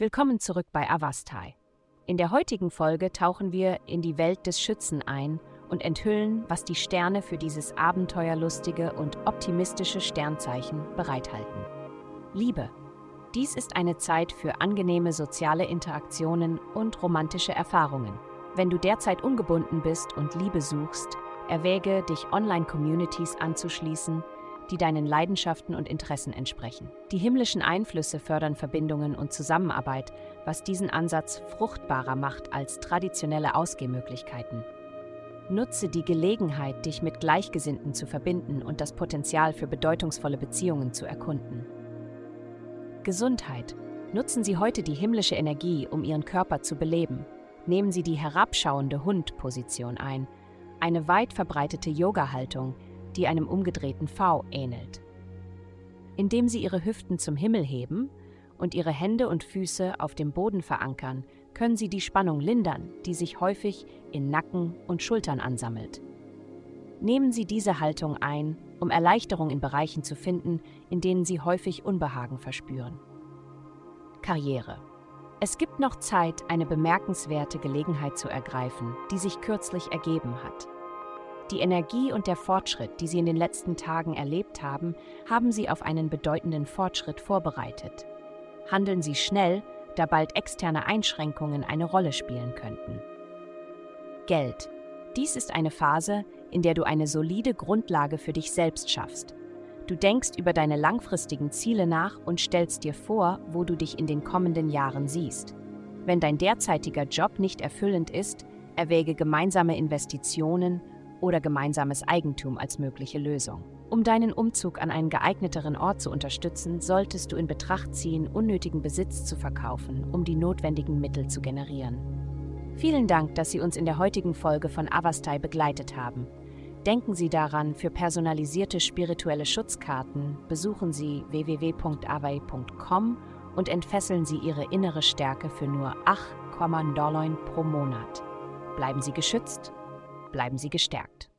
Willkommen zurück bei Avastai. In der heutigen Folge tauchen wir in die Welt des Schützen ein und enthüllen, was die Sterne für dieses abenteuerlustige und optimistische Sternzeichen bereithalten. Liebe. Dies ist eine Zeit für angenehme soziale Interaktionen und romantische Erfahrungen. Wenn du derzeit ungebunden bist und Liebe suchst, erwäge, dich Online-Communities anzuschließen, die deinen Leidenschaften und Interessen entsprechen. Die himmlischen Einflüsse fördern Verbindungen und Zusammenarbeit, was diesen Ansatz fruchtbarer macht als traditionelle Ausgehmöglichkeiten. Nutze die Gelegenheit, dich mit Gleichgesinnten zu verbinden und das Potenzial für bedeutungsvolle Beziehungen zu erkunden. Gesundheit. Nutzen Sie heute die himmlische Energie, um Ihren Körper zu beleben. Nehmen Sie die herabschauende Hund-Position ein, eine weit verbreitete Yoga-Haltung, die einem umgedrehten V ähnelt. Indem Sie Ihre Hüften zum Himmel heben und Ihre Hände und Füße auf dem Boden verankern, können Sie die Spannung lindern, die sich häufig in Nacken und Schultern ansammelt. Nehmen Sie diese Haltung ein, um Erleichterung in Bereichen zu finden, in denen Sie häufig Unbehagen verspüren. Karriere. Es gibt noch Zeit, eine bemerkenswerte Gelegenheit zu ergreifen, die sich kürzlich ergeben hat. Die Energie und der Fortschritt, die Sie in den letzten Tagen erlebt haben, haben Sie auf einen bedeutenden Fortschritt vorbereitet. Handeln Sie schnell, da bald externe Einschränkungen eine Rolle spielen könnten. Geld. Dies ist eine Phase, in der du eine solide Grundlage für dich selbst schaffst. Du denkst über deine langfristigen Ziele nach und stellst dir vor, wo du dich in den kommenden Jahren siehst. Wenn dein derzeitiger Job nicht erfüllend ist, erwäge gemeinsame Investitionen oder gemeinsames Eigentum als mögliche Lösung. Um deinen Umzug an einen geeigneteren Ort zu unterstützen, solltest du in Betracht ziehen, unnötigen Besitz zu verkaufen, um die notwendigen Mittel zu generieren. Vielen Dank, dass Sie uns in der heutigen Folge von Avastai begleitet haben. Denken Sie daran, für personalisierte spirituelle Schutzkarten besuchen Sie www.avai.com und entfesseln Sie Ihre innere Stärke für nur 8,9 pro Monat. Bleiben Sie geschützt bleiben Sie gestärkt.